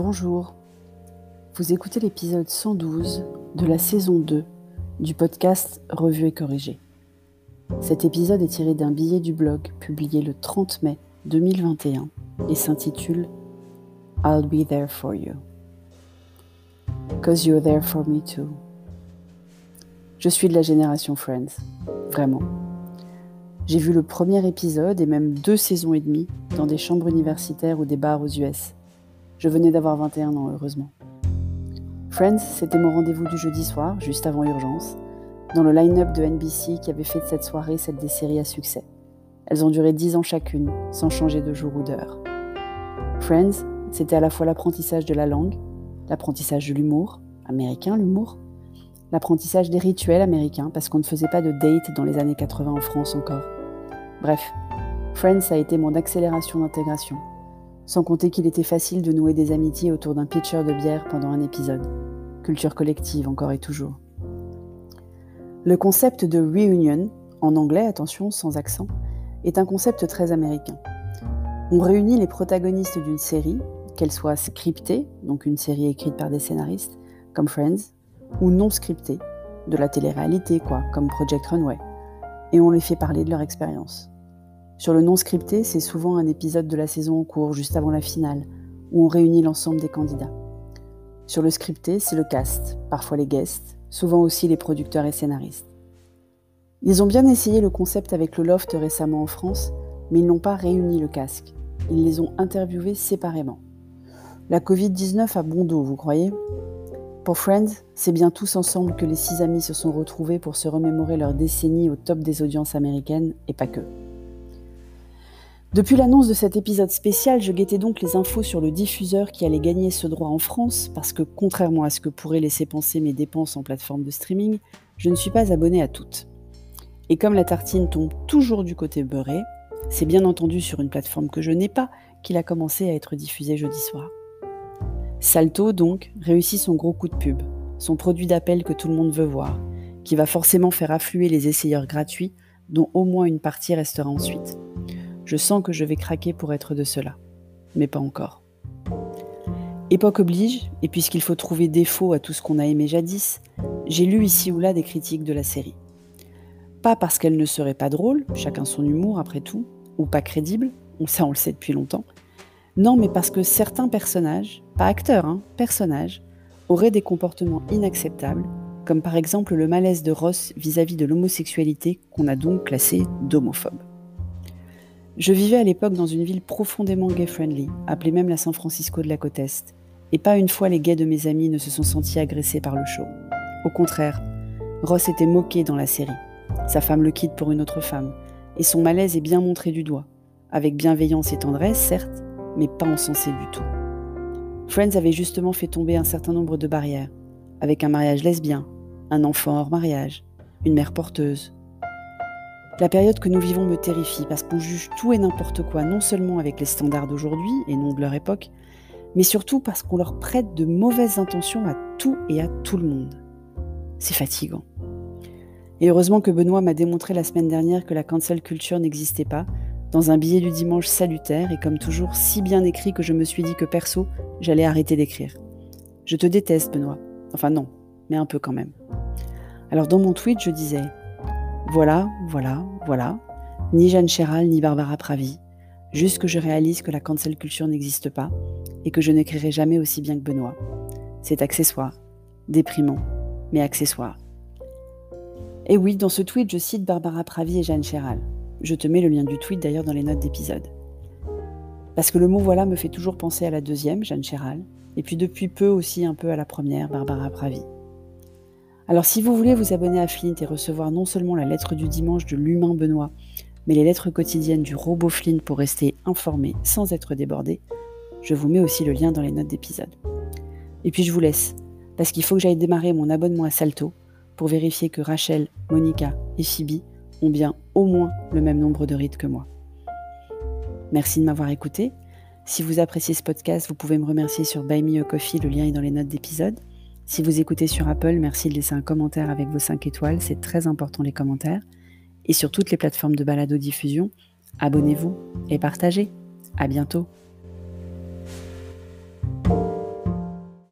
Bonjour, vous écoutez l'épisode 112 de la saison 2 du podcast Revue et Corrigé. Cet épisode est tiré d'un billet du blog publié le 30 mai 2021 et s'intitule I'll be there for you. Cause you're there for me too. Je suis de la génération Friends, vraiment. J'ai vu le premier épisode et même deux saisons et demie dans des chambres universitaires ou des bars aux US. Je venais d'avoir 21 ans, heureusement. Friends, c'était mon rendez-vous du jeudi soir, juste avant Urgence, dans le line-up de NBC qui avait fait de cette soirée celle des séries à succès. Elles ont duré 10 ans chacune, sans changer de jour ou d'heure. Friends, c'était à la fois l'apprentissage de la langue, l'apprentissage de l'humour, américain l'humour, l'apprentissage des rituels américains, parce qu'on ne faisait pas de date dans les années 80 en France encore. Bref, Friends a été mon accélération d'intégration, sans compter qu'il était facile de nouer des amitiés autour d'un pitcher de bière pendant un épisode. Culture collective encore et toujours. Le concept de reunion, en anglais, attention, sans accent, est un concept très américain. On réunit les protagonistes d'une série, qu'elle soit scriptée, donc une série écrite par des scénaristes, comme Friends, ou non scriptée, de la télé-réalité, quoi, comme Project Runway, et on les fait parler de leur expérience. Sur le non scripté, c'est souvent un épisode de la saison en cours, juste avant la finale, où on réunit l'ensemble des candidats. Sur le scripté, c'est le cast, parfois les guests, souvent aussi les producteurs et scénaristes. Ils ont bien essayé le concept avec le Loft récemment en France, mais ils n'ont pas réuni le casque. Ils les ont interviewés séparément. La Covid-19 a bon dos, vous croyez? Pour Friends, c'est bien tous ensemble que les six amis se sont retrouvés pour se remémorer leur décennie au top des audiences américaines, et pas que. Depuis l'annonce de cet épisode spécial, je guettais donc les infos sur le diffuseur qui allait gagner ce droit en France, parce que contrairement à ce que pourraient laisser penser mes dépenses en plateforme de streaming, je ne suis pas abonné à toutes. Et comme la tartine tombe toujours du côté beurré, c'est bien entendu sur une plateforme que je n'ai pas qu'il a commencé à être diffusé jeudi soir. Salto, donc, réussit son gros coup de pub, son produit d'appel que tout le monde veut voir, qui va forcément faire affluer les essayeurs gratuits, dont au moins une partie restera ensuite. Je sens que je vais craquer pour être de cela, mais pas encore. Époque oblige, et puisqu'il faut trouver défaut à tout ce qu'on a aimé jadis, j'ai lu ici ou là des critiques de la série. Pas parce qu'elle ne serait pas drôle, chacun son humour après tout, ou pas crédible, ça on le sait depuis longtemps. Non, mais parce que certains personnages, pas acteurs, hein, personnages, auraient des comportements inacceptables, comme par exemple le malaise de Ross vis-à-vis -vis de l'homosexualité qu'on a donc classé d'homophobe. Je vivais à l'époque dans une ville profondément gay-friendly, appelée même la San Francisco de la côte Est, et pas une fois les gays de mes amis ne se sont sentis agressés par le show. Au contraire, Ross était moqué dans la série. Sa femme le quitte pour une autre femme, et son malaise est bien montré du doigt, avec bienveillance et tendresse, certes, mais pas encensé du tout. Friends avait justement fait tomber un certain nombre de barrières, avec un mariage lesbien, un enfant hors mariage, une mère porteuse, la période que nous vivons me terrifie parce qu'on juge tout et n'importe quoi, non seulement avec les standards d'aujourd'hui et non de leur époque, mais surtout parce qu'on leur prête de mauvaises intentions à tout et à tout le monde. C'est fatigant. Et heureusement que Benoît m'a démontré la semaine dernière que la cancel culture n'existait pas, dans un billet du dimanche salutaire et comme toujours si bien écrit que je me suis dit que perso, j'allais arrêter d'écrire. Je te déteste, Benoît. Enfin non, mais un peu quand même. Alors dans mon tweet, je disais voilà, voilà, voilà. Ni Jeanne Chéral, ni Barbara Pravi. Juste que je réalise que la cancel culture n'existe pas et que je n'écrirai jamais aussi bien que Benoît. C'est accessoire, déprimant, mais accessoire. Et oui, dans ce tweet, je cite Barbara Pravi et Jeanne Chéral. Je te mets le lien du tweet d'ailleurs dans les notes d'épisode. Parce que le mot voilà me fait toujours penser à la deuxième, Jeanne Chéral, et puis depuis peu aussi un peu à la première, Barbara Pravi. Alors si vous voulez vous abonner à Flint et recevoir non seulement la lettre du dimanche de l'humain Benoît, mais les lettres quotidiennes du robot Flint pour rester informé sans être débordé, je vous mets aussi le lien dans les notes d'épisode. Et puis je vous laisse, parce qu'il faut que j'aille démarrer mon abonnement à Salto pour vérifier que Rachel, Monica et Phoebe ont bien au moins le même nombre de rides que moi. Merci de m'avoir écouté. Si vous appréciez ce podcast, vous pouvez me remercier sur Buy Me a Coffee, le lien est dans les notes d'épisode. Si vous écoutez sur Apple, merci de laisser un commentaire avec vos 5 étoiles, c'est très important les commentaires. Et sur toutes les plateformes de balado-diffusion, abonnez-vous et partagez. À bientôt.